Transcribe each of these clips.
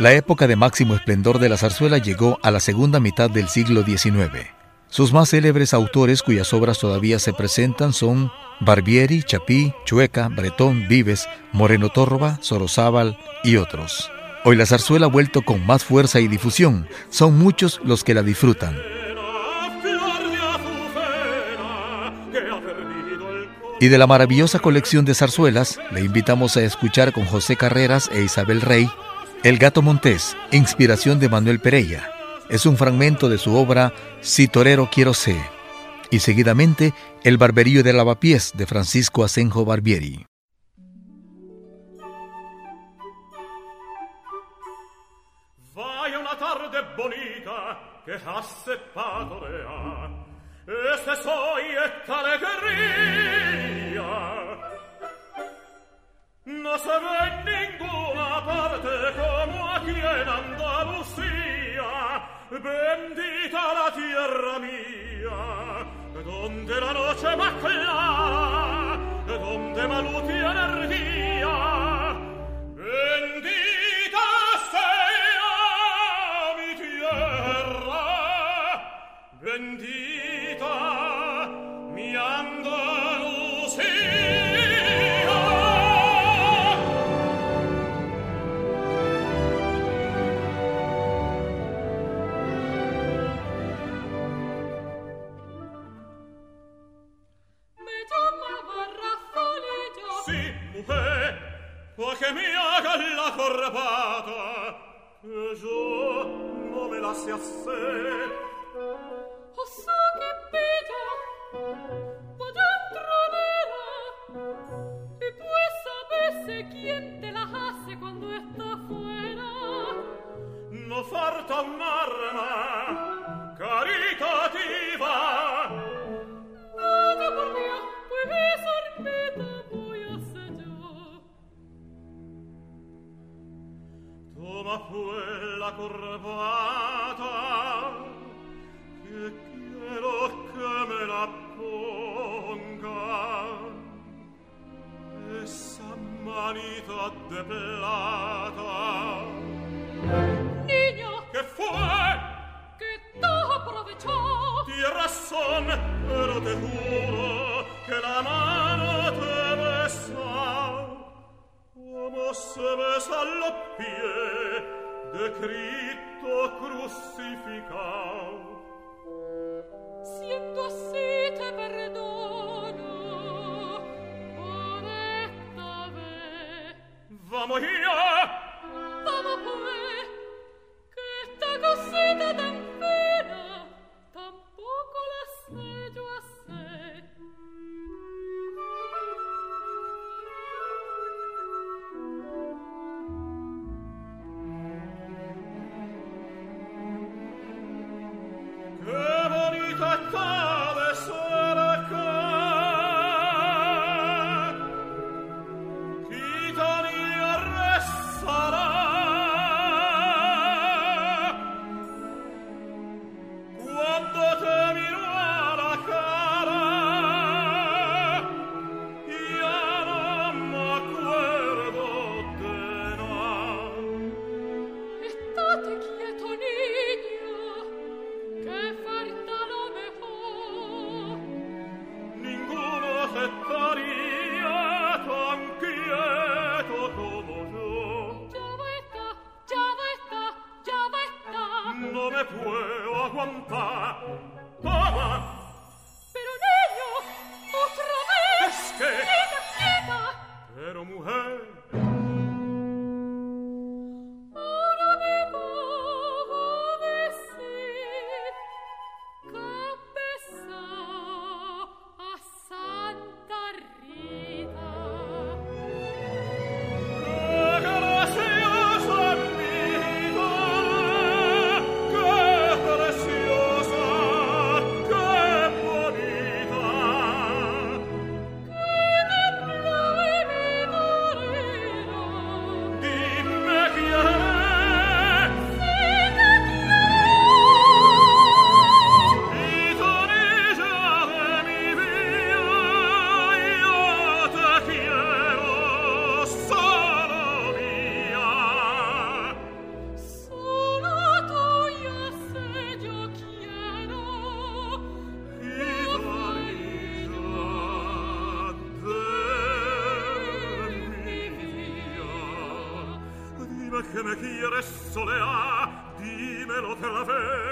La época de máximo esplendor de la zarzuela llegó a la segunda mitad del siglo XIX. Sus más célebres autores cuyas obras todavía se presentan son Barbieri, Chapí, Chueca, Bretón, Vives, Moreno Tórroba, Sorozábal y otros. Hoy la zarzuela ha vuelto con más fuerza y difusión. Son muchos los que la disfrutan. Y de la maravillosa colección de zarzuelas, le invitamos a escuchar con José Carreras e Isabel Rey el gato montés, inspiración de Manuel Pereira, es un fragmento de su obra Si torero quiero ser, y seguidamente El barberío de lavapiés de Francisco Asenjo Barbieri. Una tarde bonita che ha seppato e esta alegría No sarò in parte come a chi è in Andalusia, bendita la tierra mia, la noche va clara, donde maluti energia, bendita sea mi tierra, bendita no manito de plata. Niño. ¿Qué fue? Que todo aprovechó. Tienes razón, pero te juro que la mano te besa. Como se besa los pies de Cristo crucificado. Vamos ya. te la vera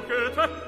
poche tre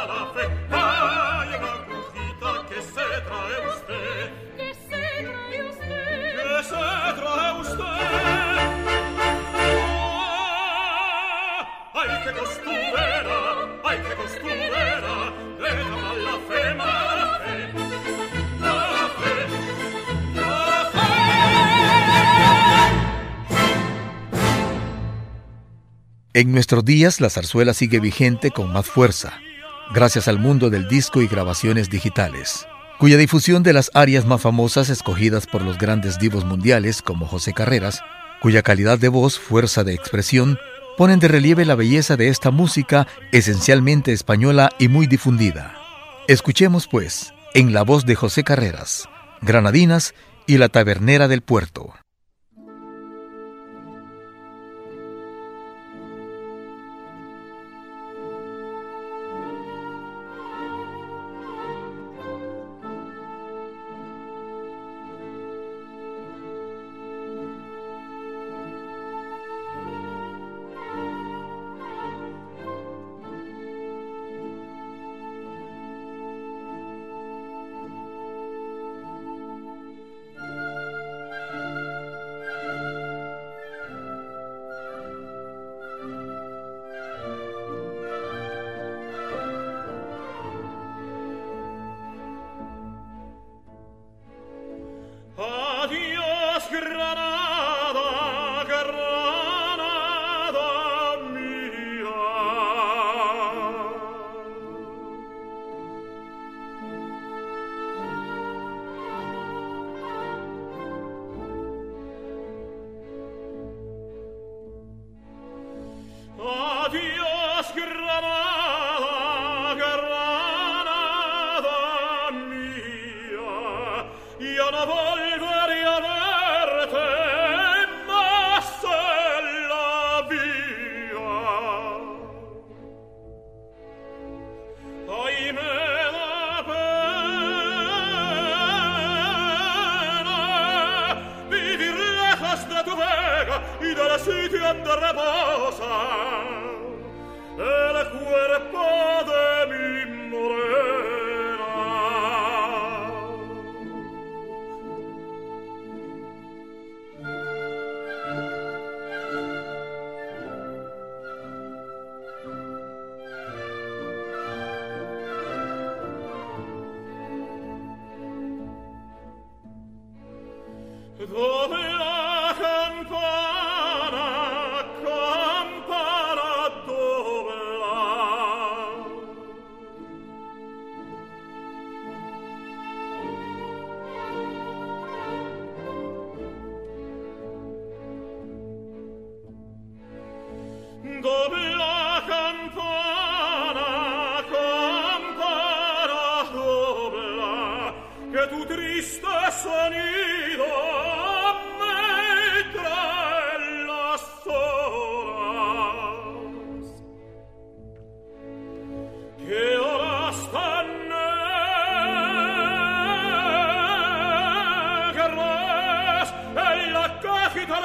En nuestros días la zarzuela sigue vigente con más fuerza, gracias al mundo del disco y grabaciones digitales, cuya difusión de las áreas más famosas escogidas por los grandes divos mundiales como José Carreras, cuya calidad de voz, fuerza de expresión, ponen de relieve la belleza de esta música esencialmente española y muy difundida. Escuchemos pues, en la voz de José Carreras, Granadinas y la Tabernera del Puerto.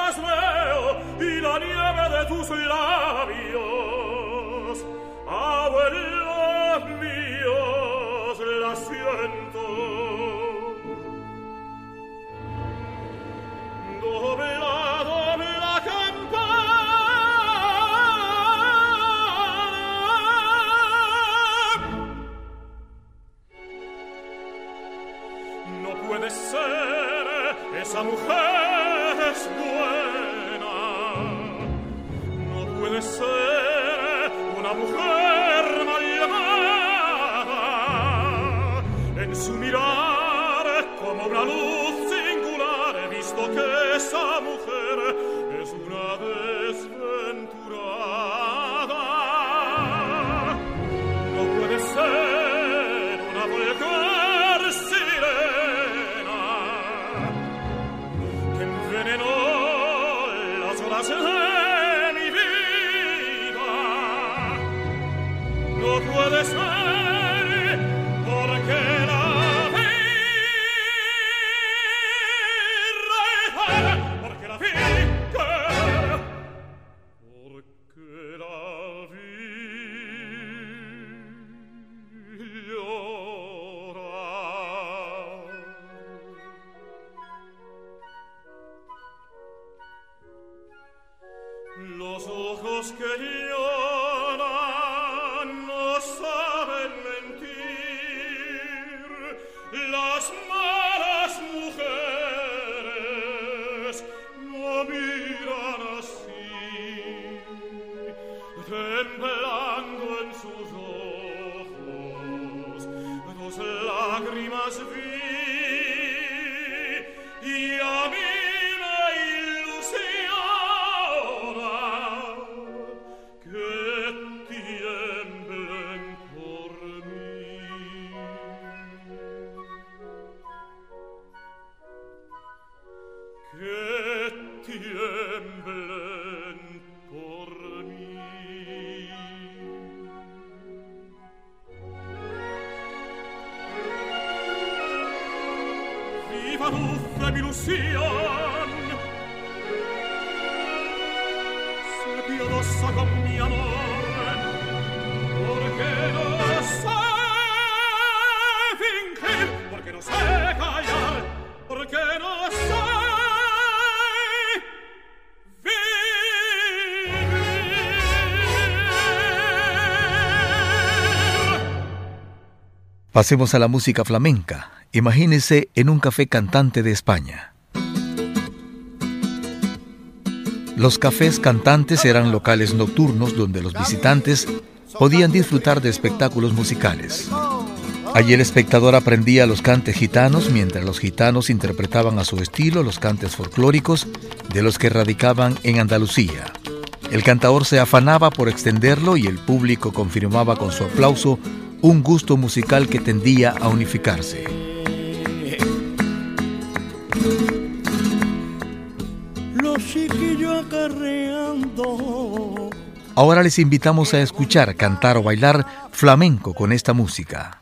y la nieve de tus labios. Abuelos míos, la siento. Dobla, dobla campana. No puede ser, esa mujer. quelle sera una mujer lacrimas vi Pasemos a la música flamenca. Imagínese en un café cantante de España. Los cafés cantantes eran locales nocturnos donde los visitantes podían disfrutar de espectáculos musicales. Allí el espectador aprendía los cantes gitanos mientras los gitanos interpretaban a su estilo los cantes folclóricos de los que radicaban en Andalucía. El cantador se afanaba por extenderlo y el público confirmaba con su aplauso un gusto musical que tendía a unificarse. Ahora les invitamos a escuchar, cantar o bailar flamenco con esta música.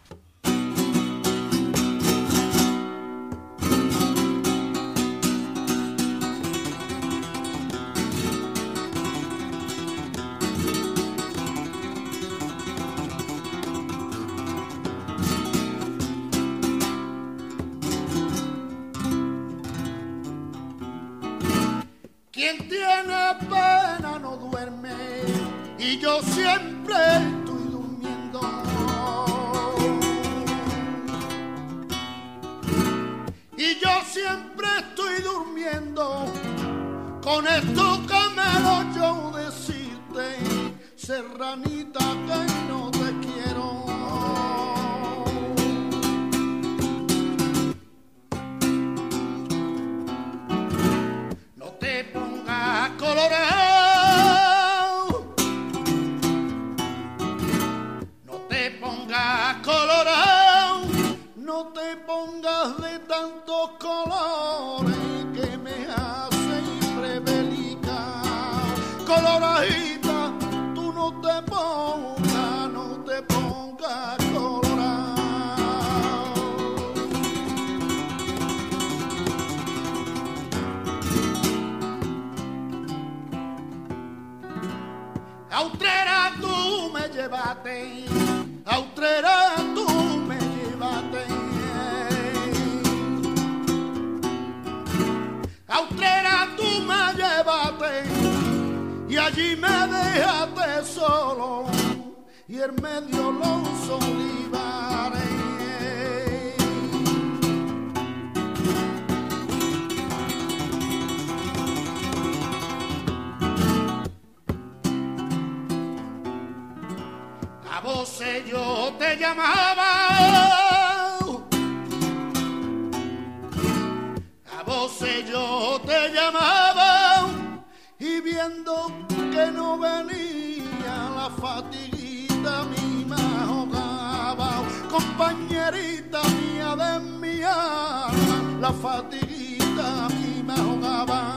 yo siempre estoy durmiendo. Y yo siempre estoy durmiendo con esto que me lo yo decirte, serranita. Allí me dejaste solo y en medio los olivares. A vos yo te llamaba. A vos yo te llamaba y viendo que no venía la fatiguita mi me ahogaba, compañerita mía de mi alma, la fatiguita mi me ahogaba.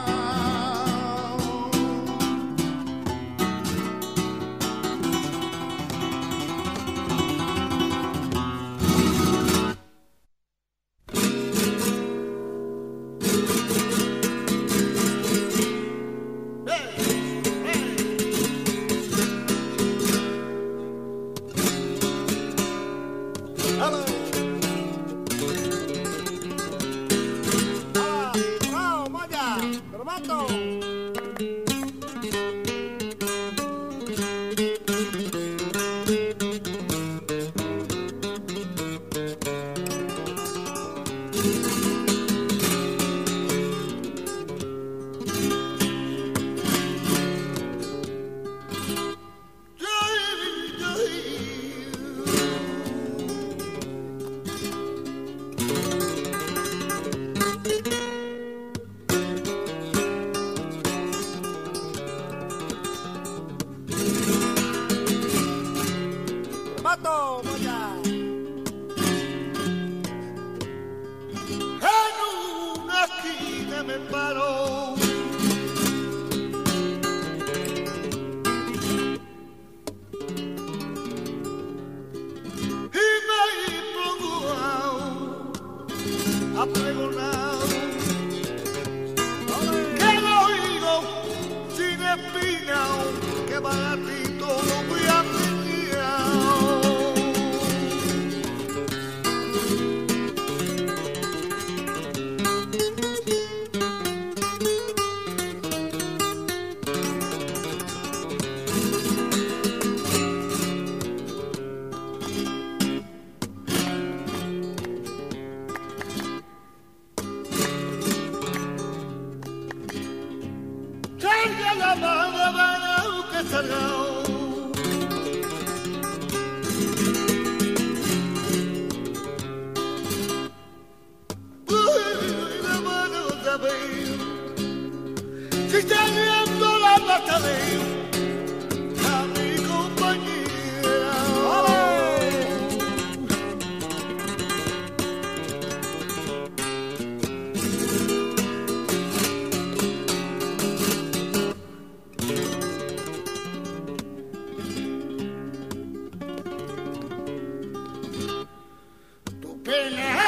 Bernard.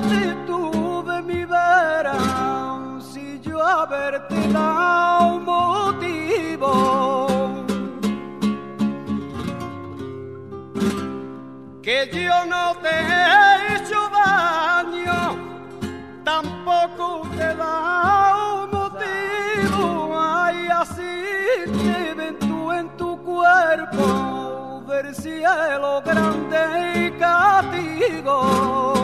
actitud de mi vera si yo haberte dado motivo? Que yo no te he hecho daño, tampoco te he dado motivo. Ay, así te ven tú en tu cuerpo del cielo grande y castigo.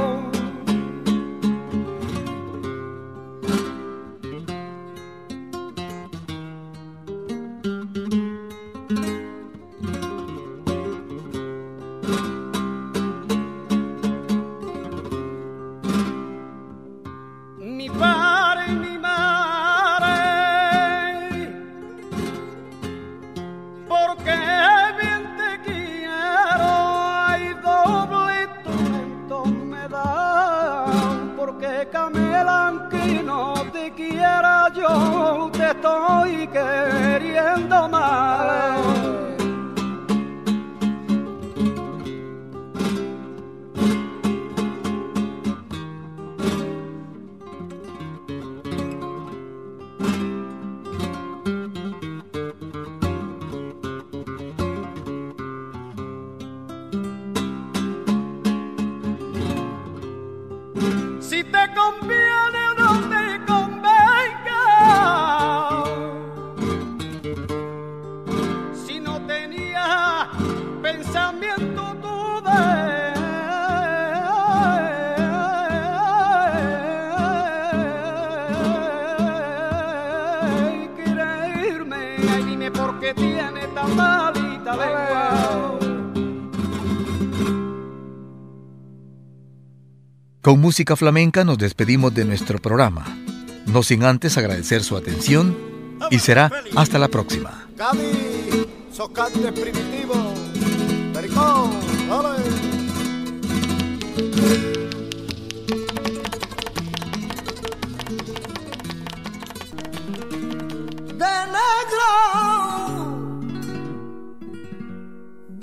tiene tan lengua. Con música flamenca nos despedimos de nuestro programa, no sin antes agradecer su atención y será hasta la próxima. De negro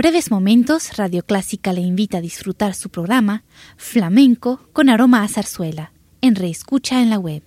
breves momentos, Radio Clásica le invita a disfrutar su programa Flamenco con aroma a zarzuela, en reescucha en la web